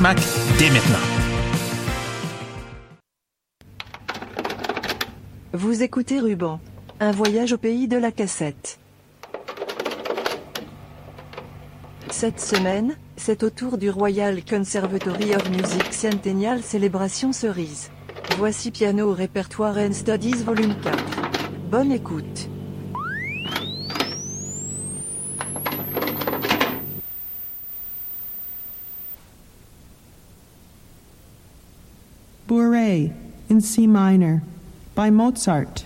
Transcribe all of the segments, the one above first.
Dès maintenant. Vous écoutez Ruban, un voyage au pays de la cassette. Cette semaine, c'est au tour du Royal Conservatory of Music Centennial Célébration Cerise. Voici Piano au répertoire and Studies Volume 4. Bonne écoute. Bourrée in C minor by Mozart.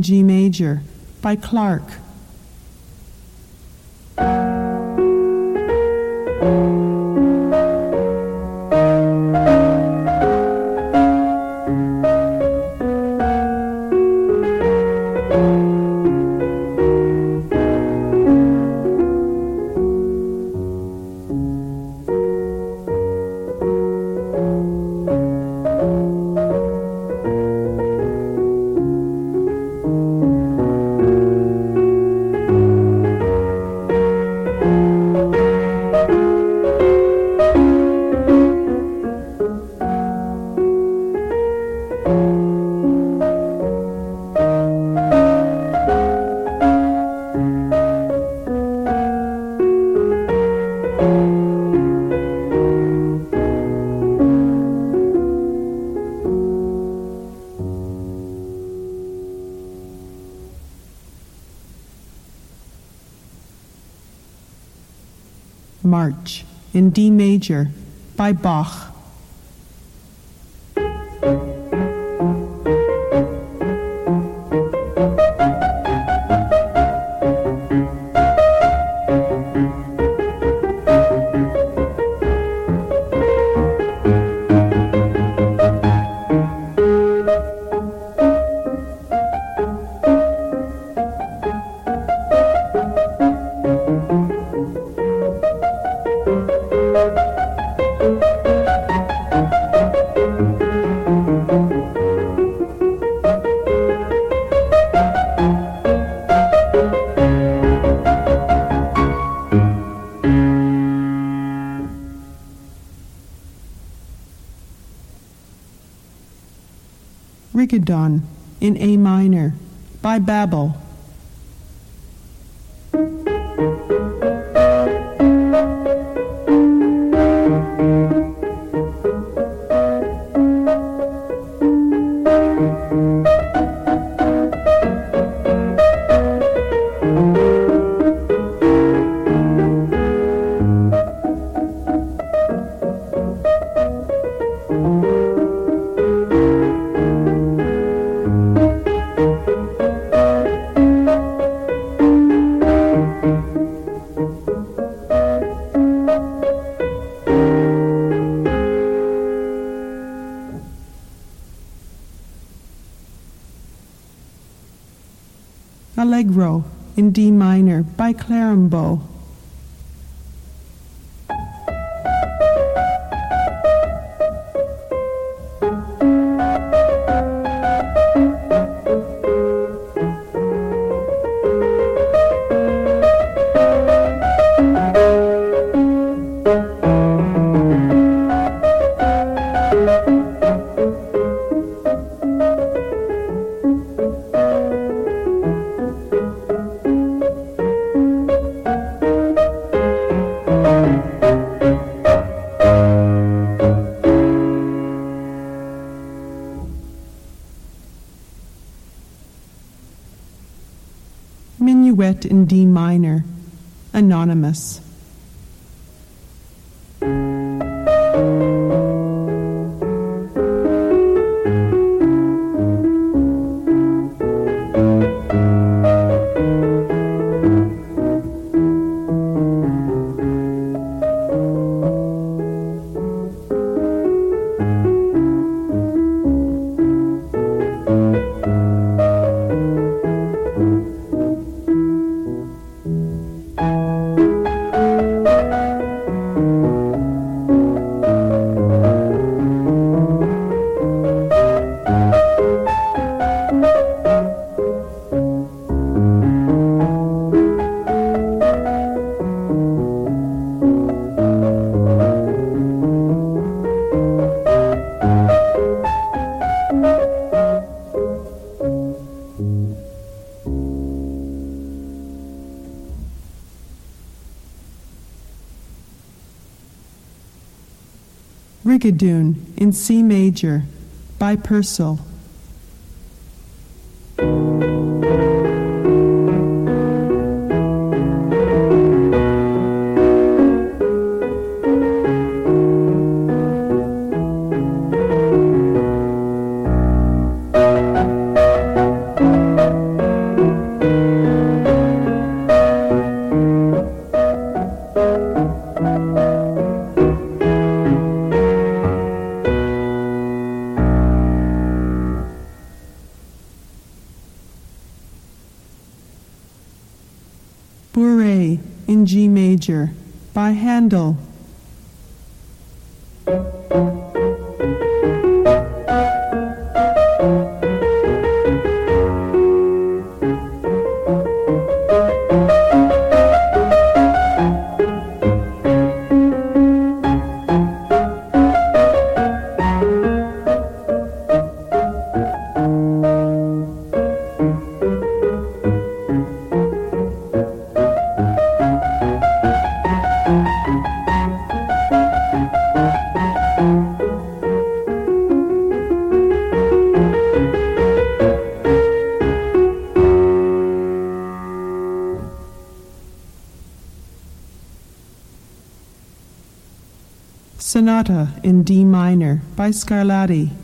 G major by Clark. By Bach. In A minor by Babel. In D minor, anonymous. Rigadoon in C major by Purcell. G major by Handel. Scarlatti.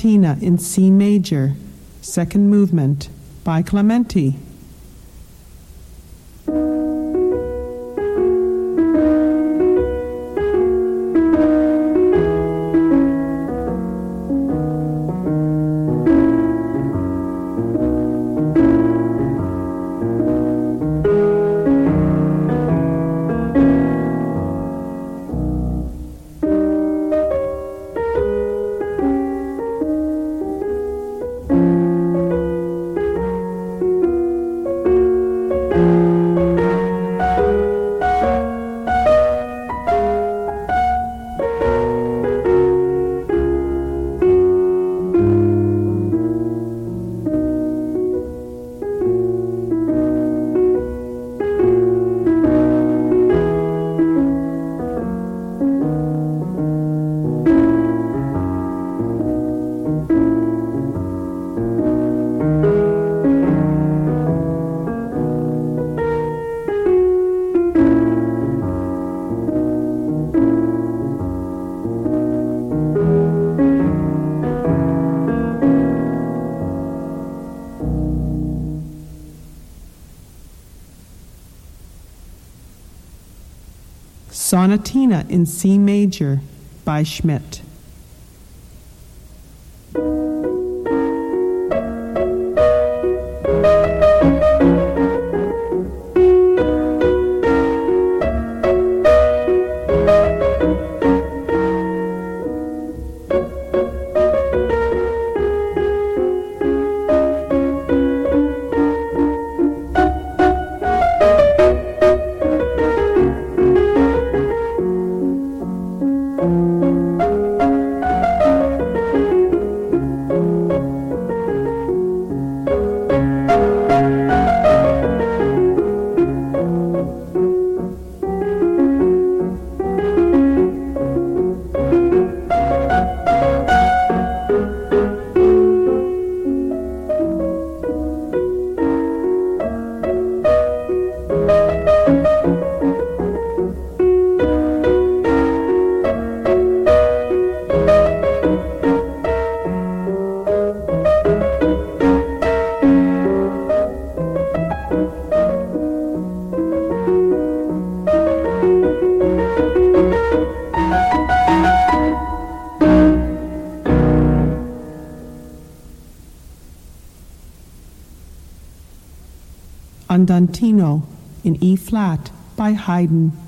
Sonatina in C major, second movement by Clementi. In C major by Schmidt. Andantino in E flat by Haydn.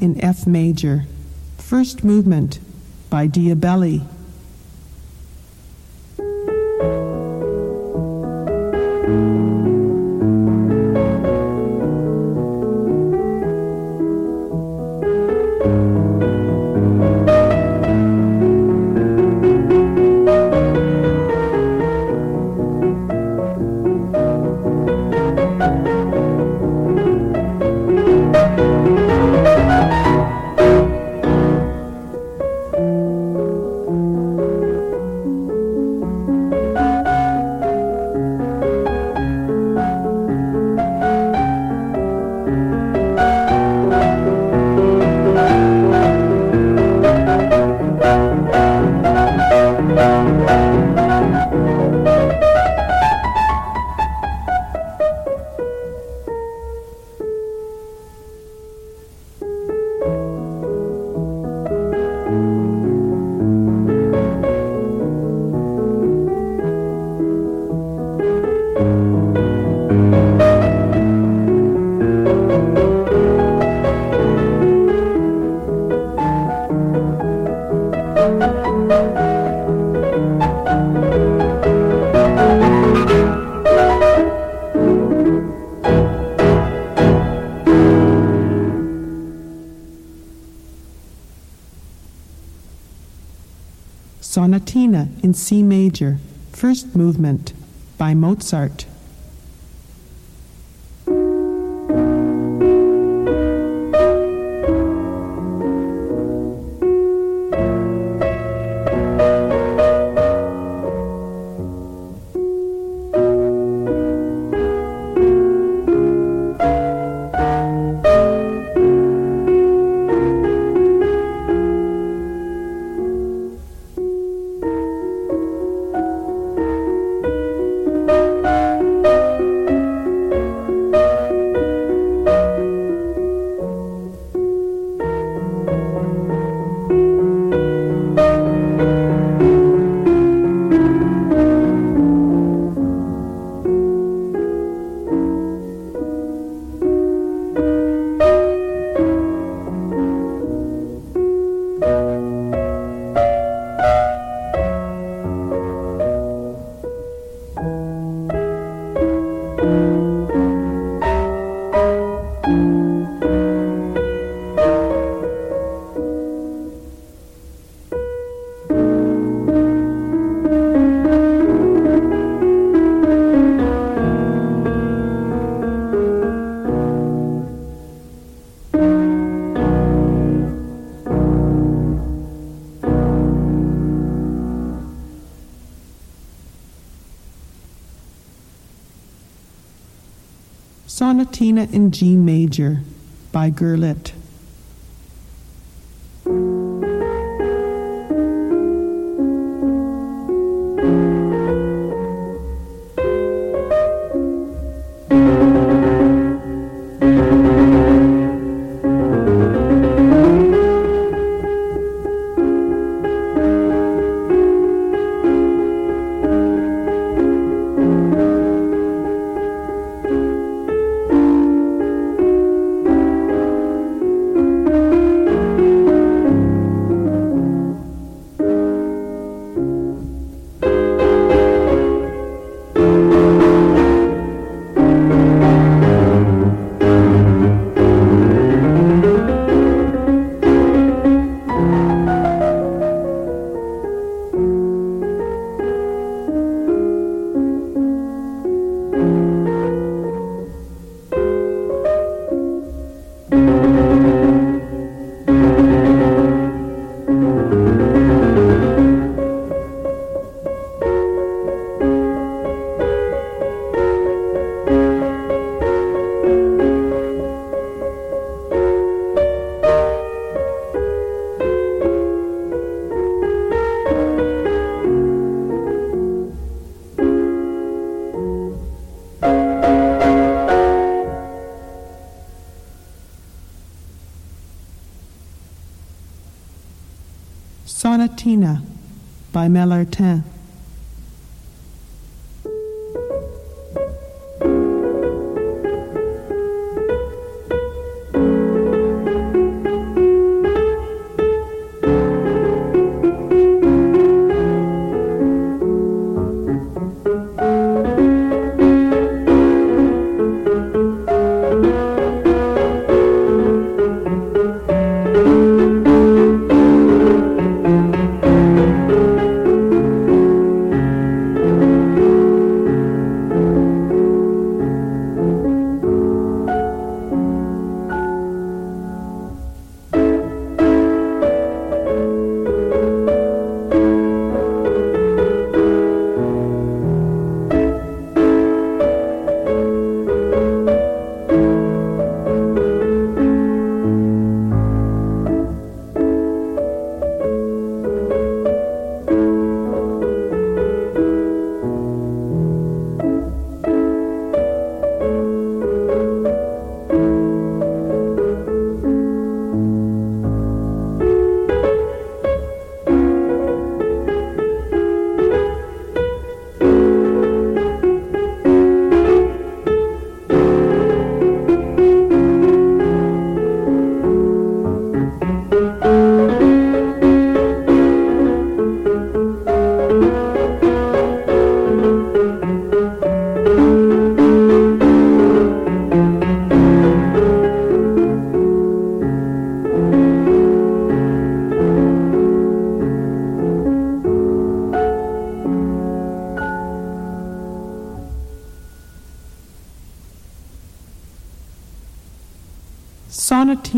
In F major, first movement by Diabelli. In C major, first movement by Mozart. Sonatina in G major by Gurlitt. By Melartin.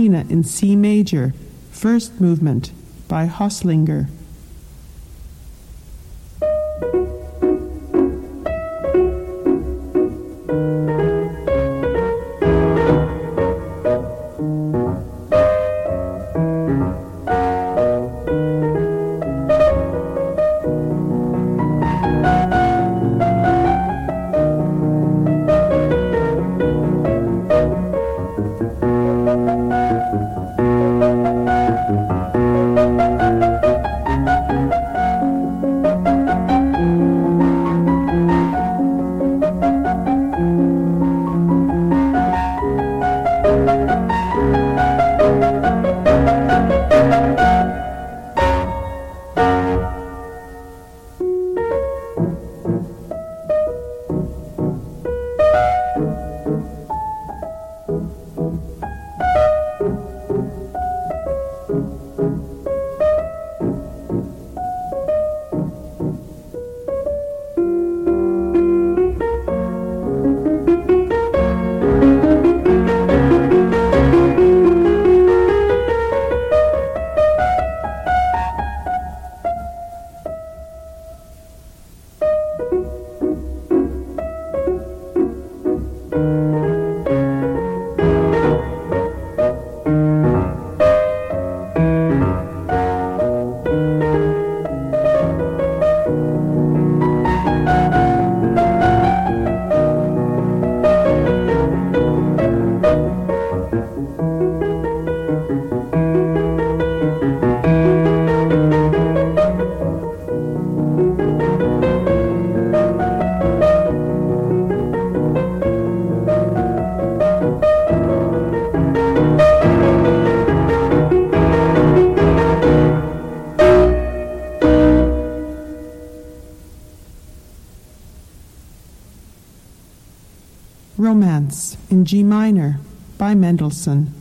In C major, first movement by Haslinger. G minor by Mendelssohn.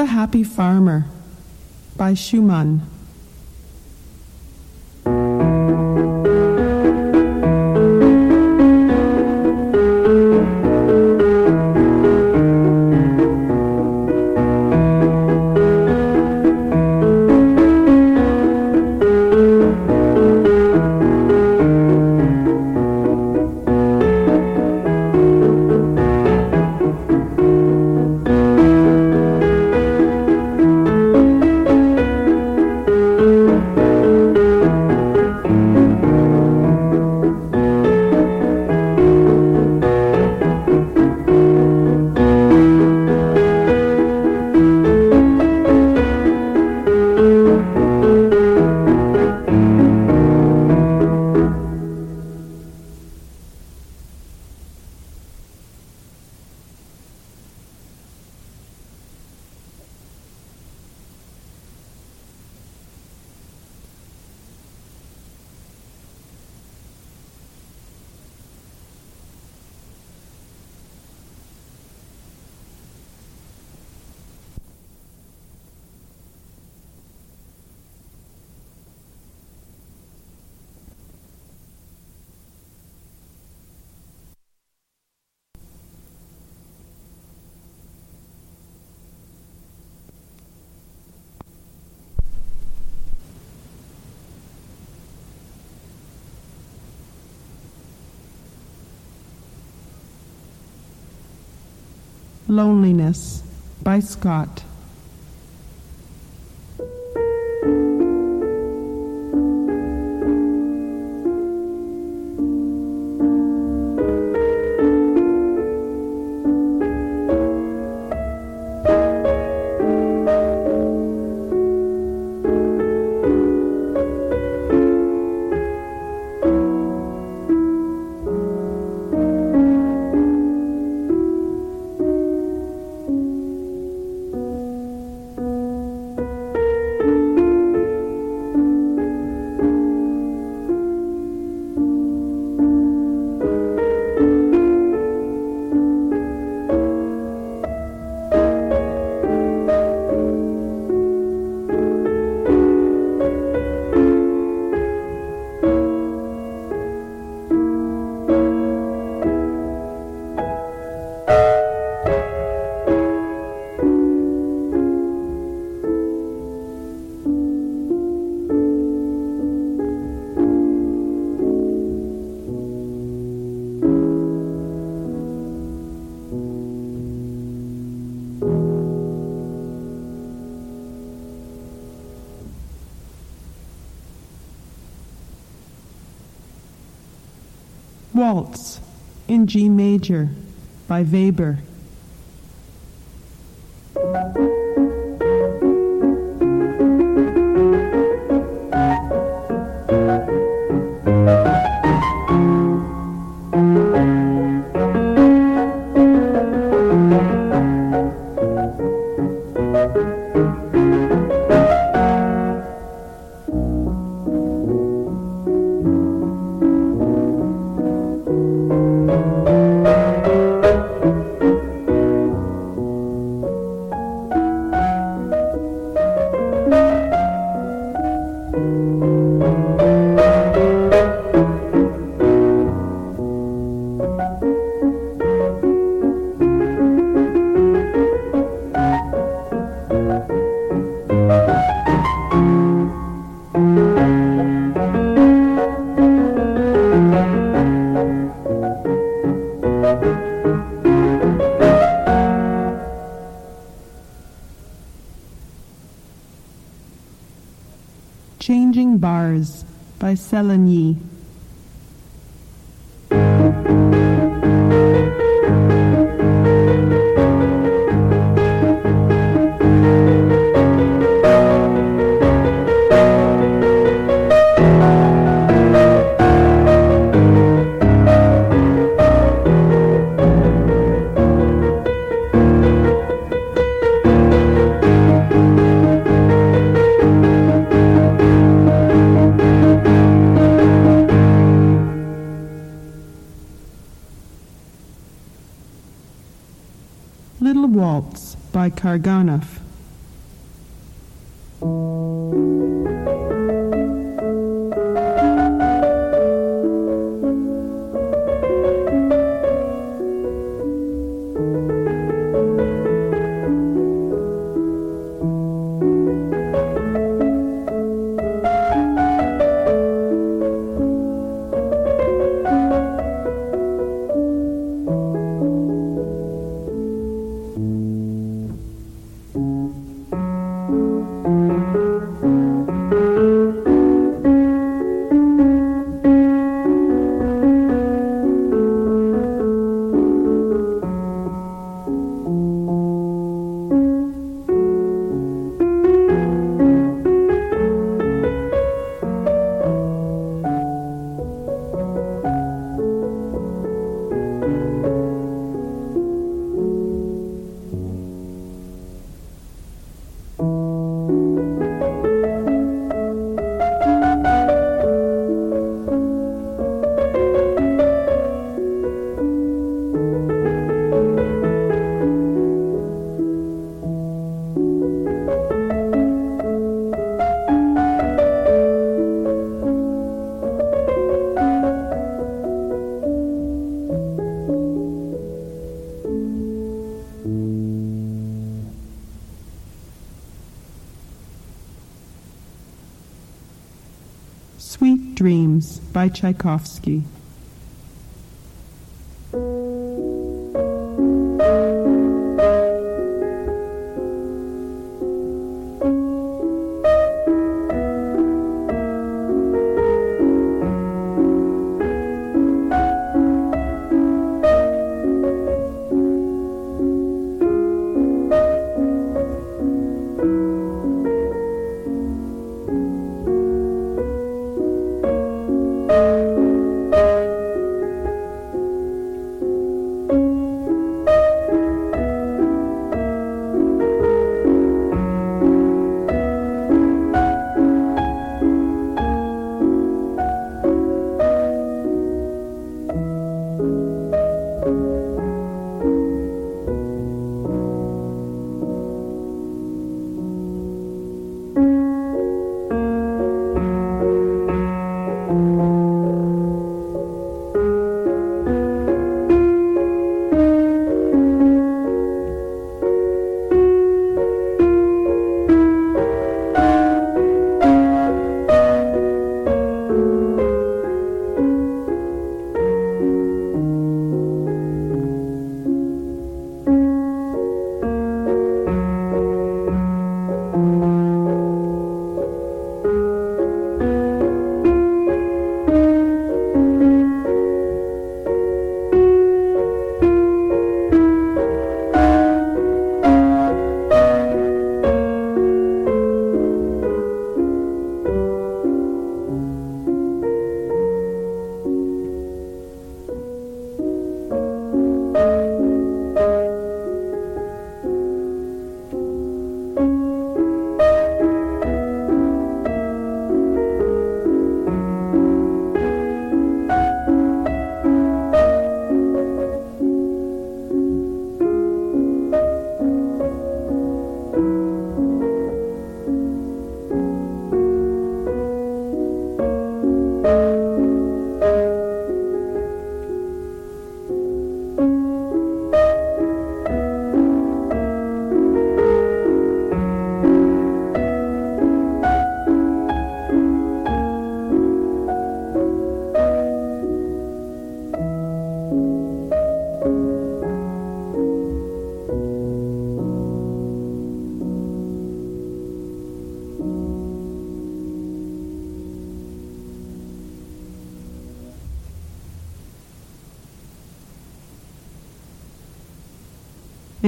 The Happy Farmer by Schumann. Loneliness by Scott. G major by Weber. By Karganov. By Tchaikovsky.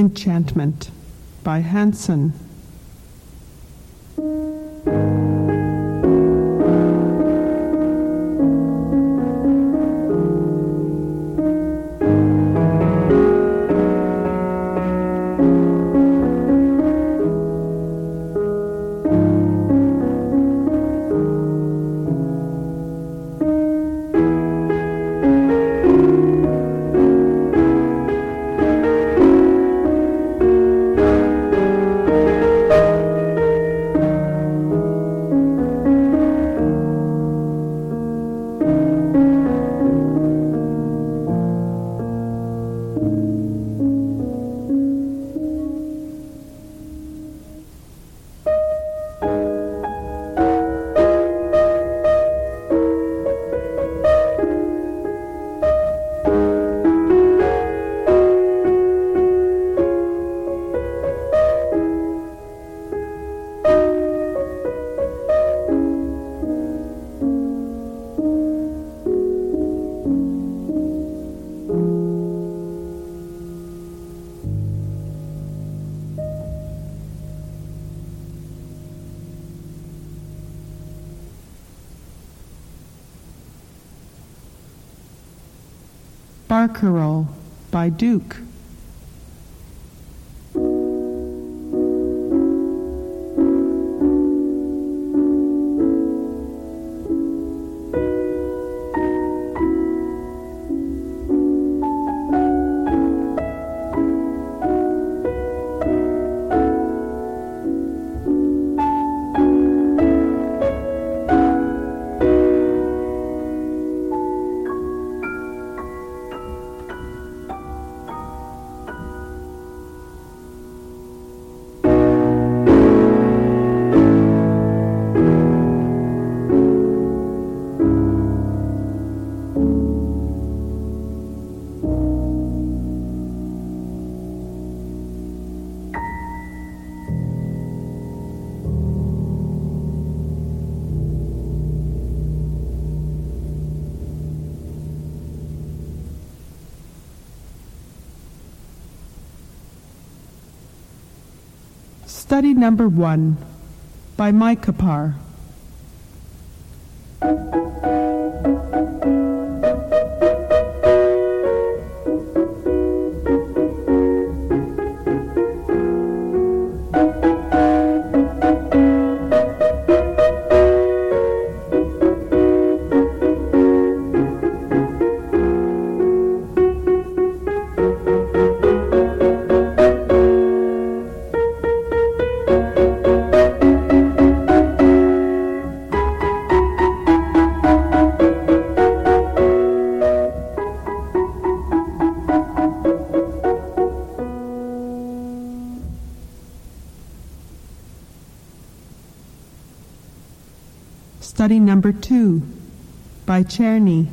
Enchantment by Hanson. Duke. Study number one by Maykapar. 2 by Czerny.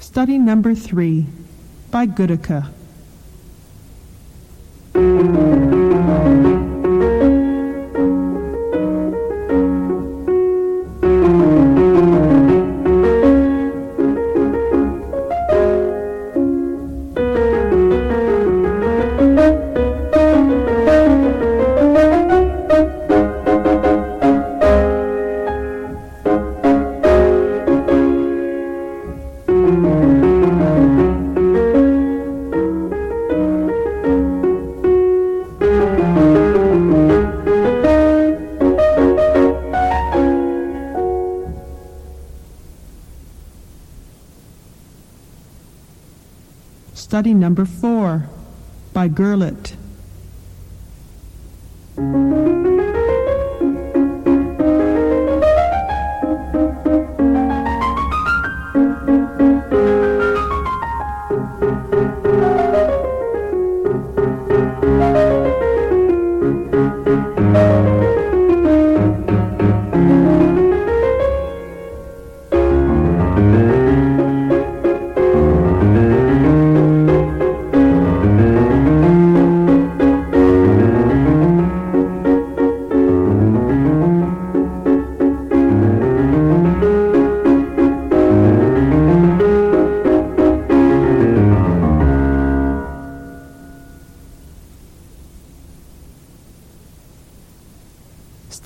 Study number three by Goedicke. By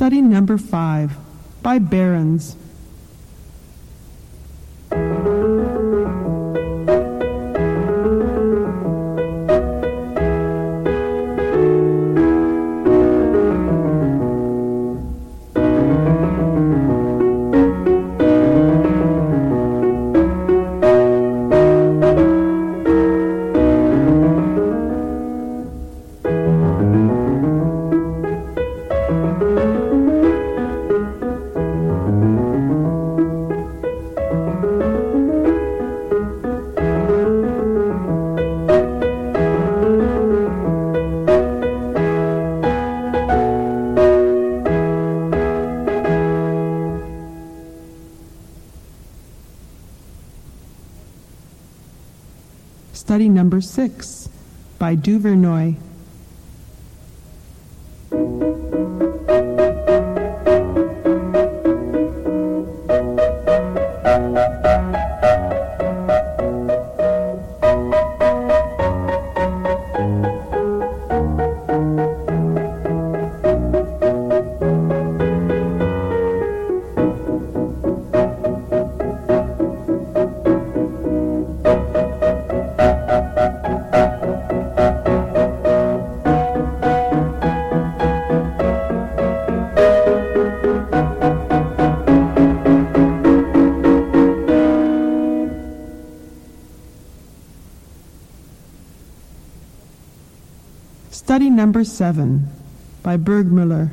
Study number five by Behrens. Study number seven by Burgmüller.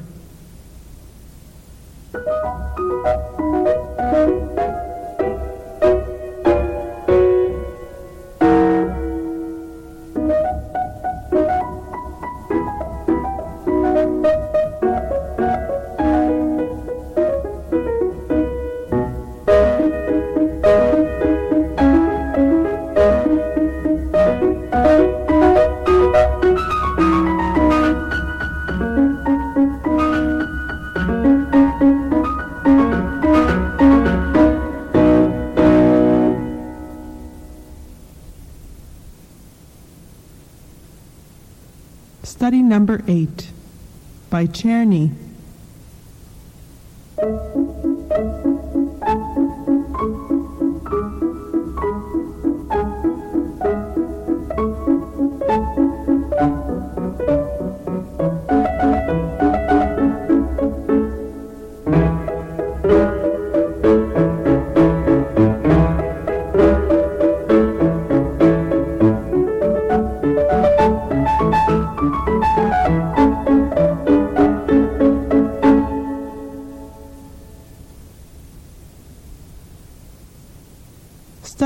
8.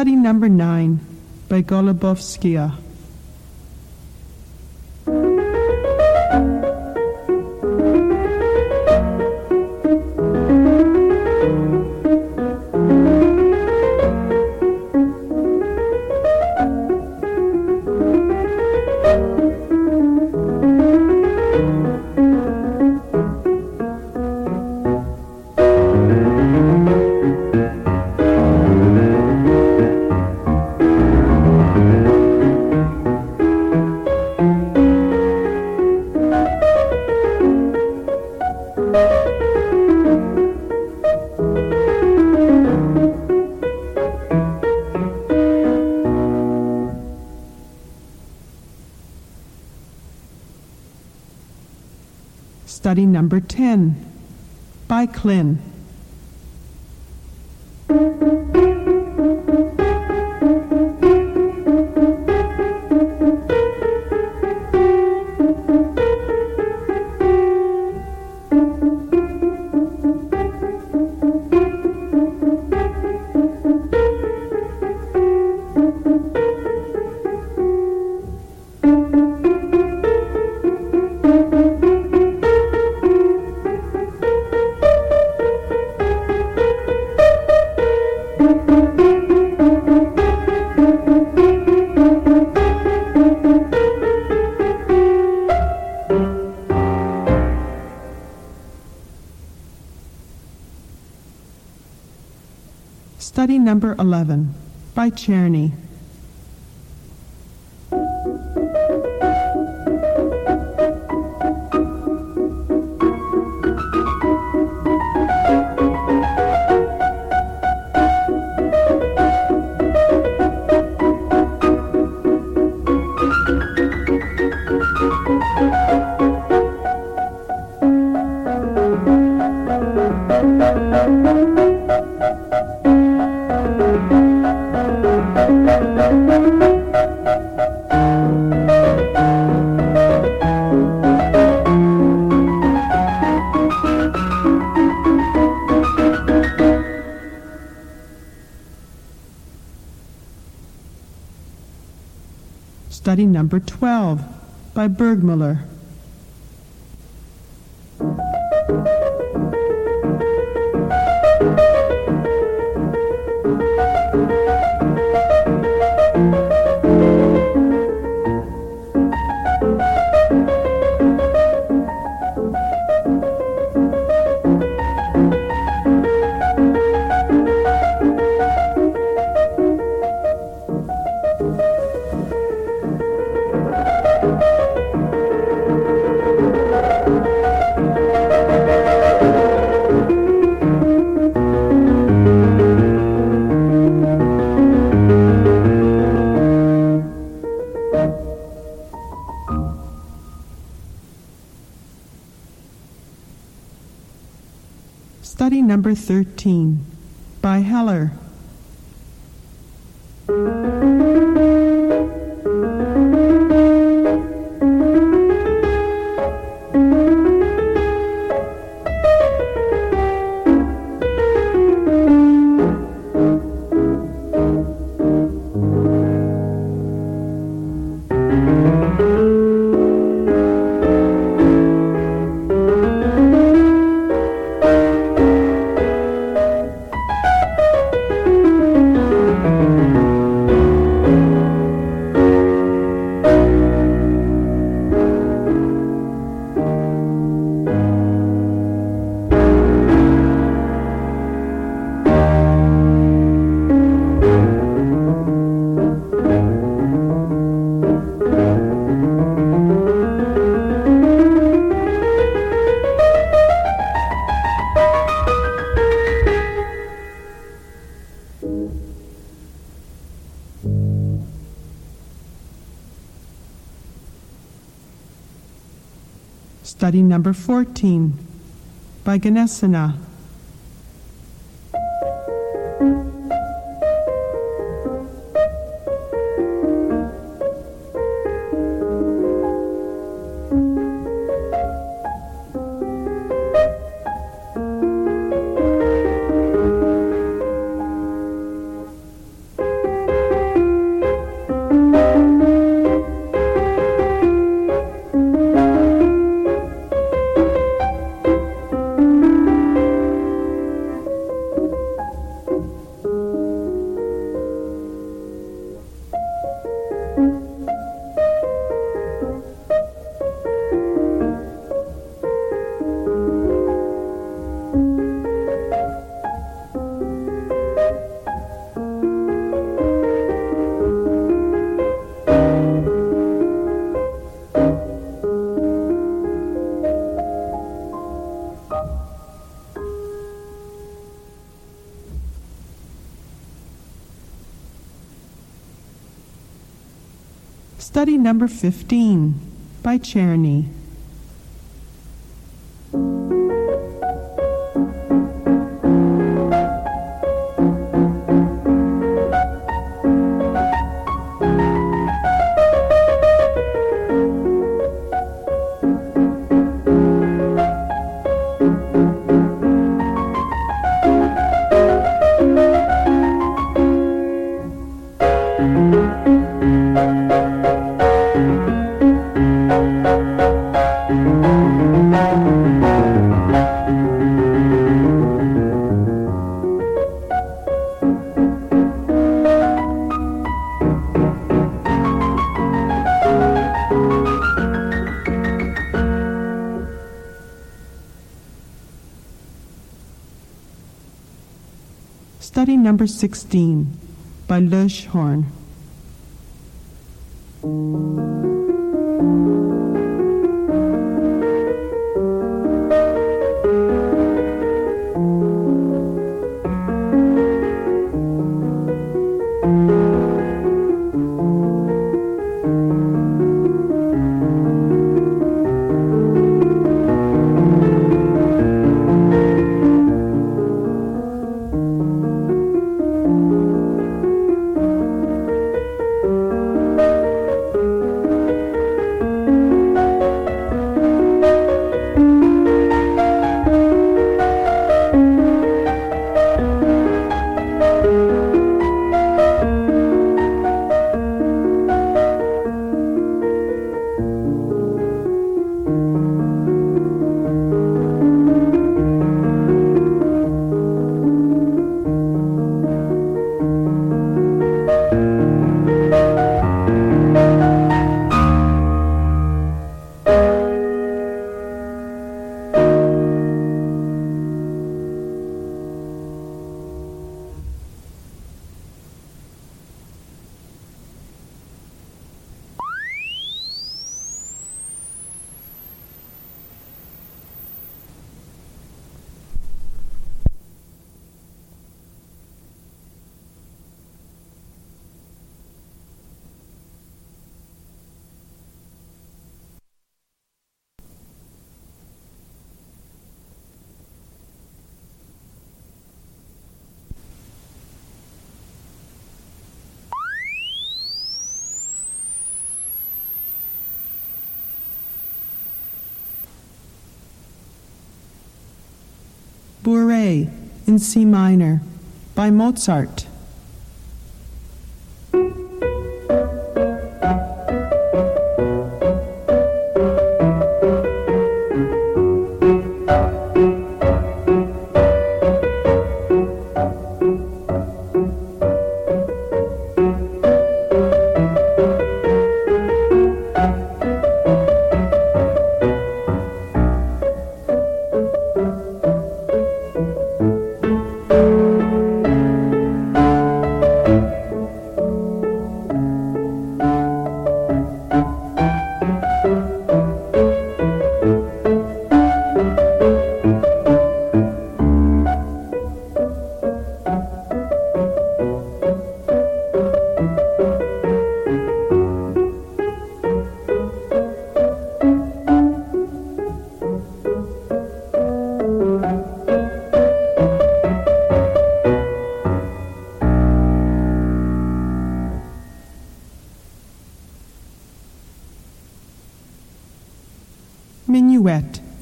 Study number nine by Golubovskia. 10 by Klin. 11 by Czerny. Study number 12 by Burgmüller. 13 number 14 by Gnesina. Number 15 by Czerny. Number 16 by Löschhorn. Bourrée in C minor by Mozart.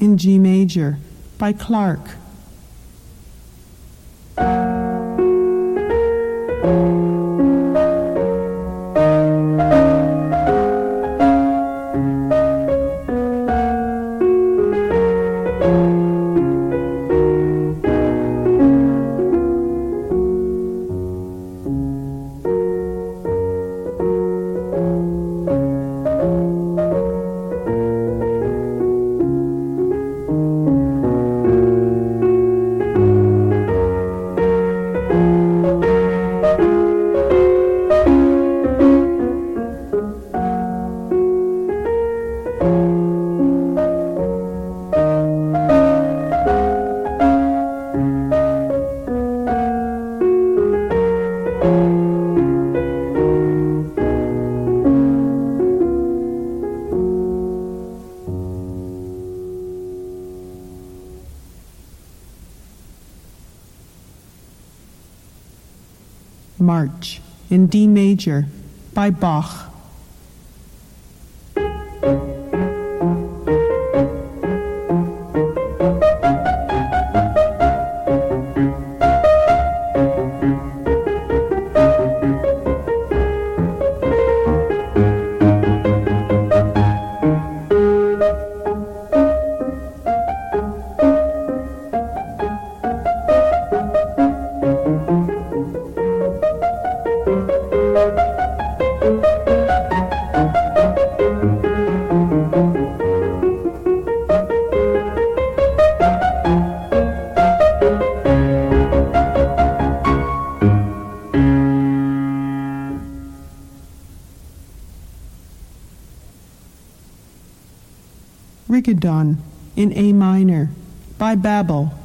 In G major by Clarke. Rigodon in A minor by Babell.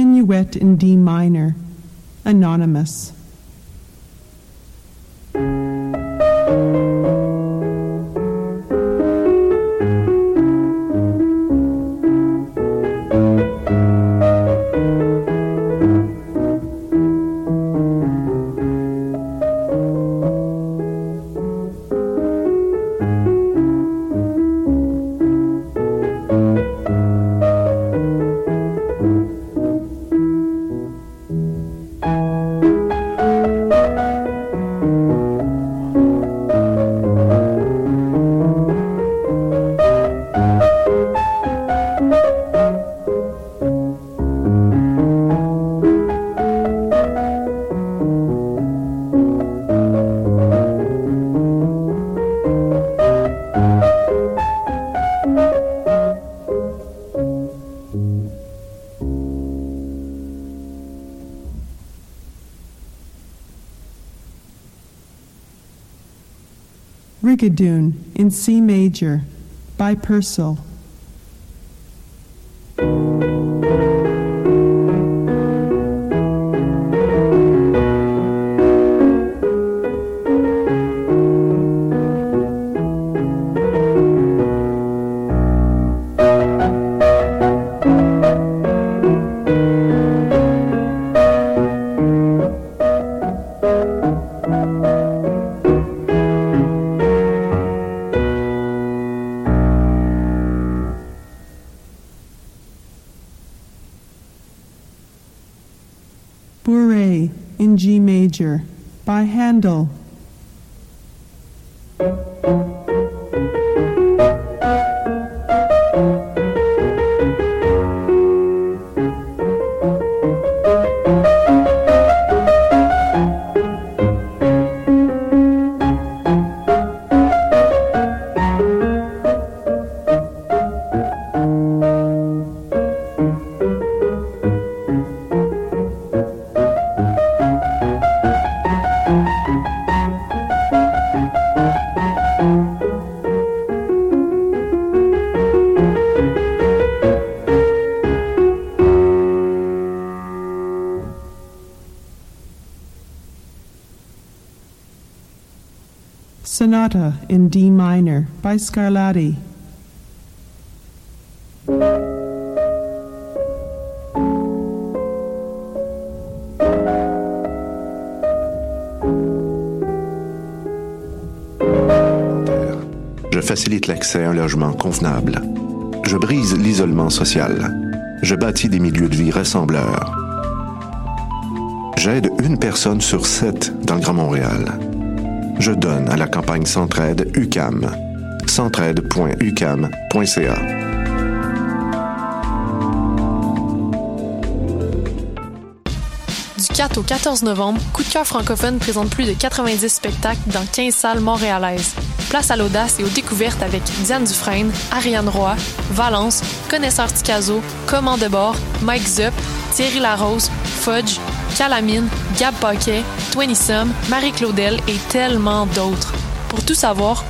Minuet in D minor, anonymous. Rigadoon in C major by Purcell. Bourrée in G major by Handel. Scarlatti. Je facilite l'accès à un logement convenable. Je brise l'isolement social. Je bâtis des milieux de vie ressembleurs. J'aide une personne sur sept dans le Grand Montréal. Je donne à la campagne Centraide UCAM. Du 4 au 14 novembre, Coup de cœur francophone présente plus de 90 spectacles dans 15 salles montréalaises. Place à l'audace et aux découvertes avec Diane Dufresne, Ariane Roy, Valence, Connaisseur Ticazo, Comment de bord, Mike Zup, Thierry Larose, Fudge, Calamine, Gab Paquet, Twenty Marie Claudel et tellement d'autres. Pour tout savoir,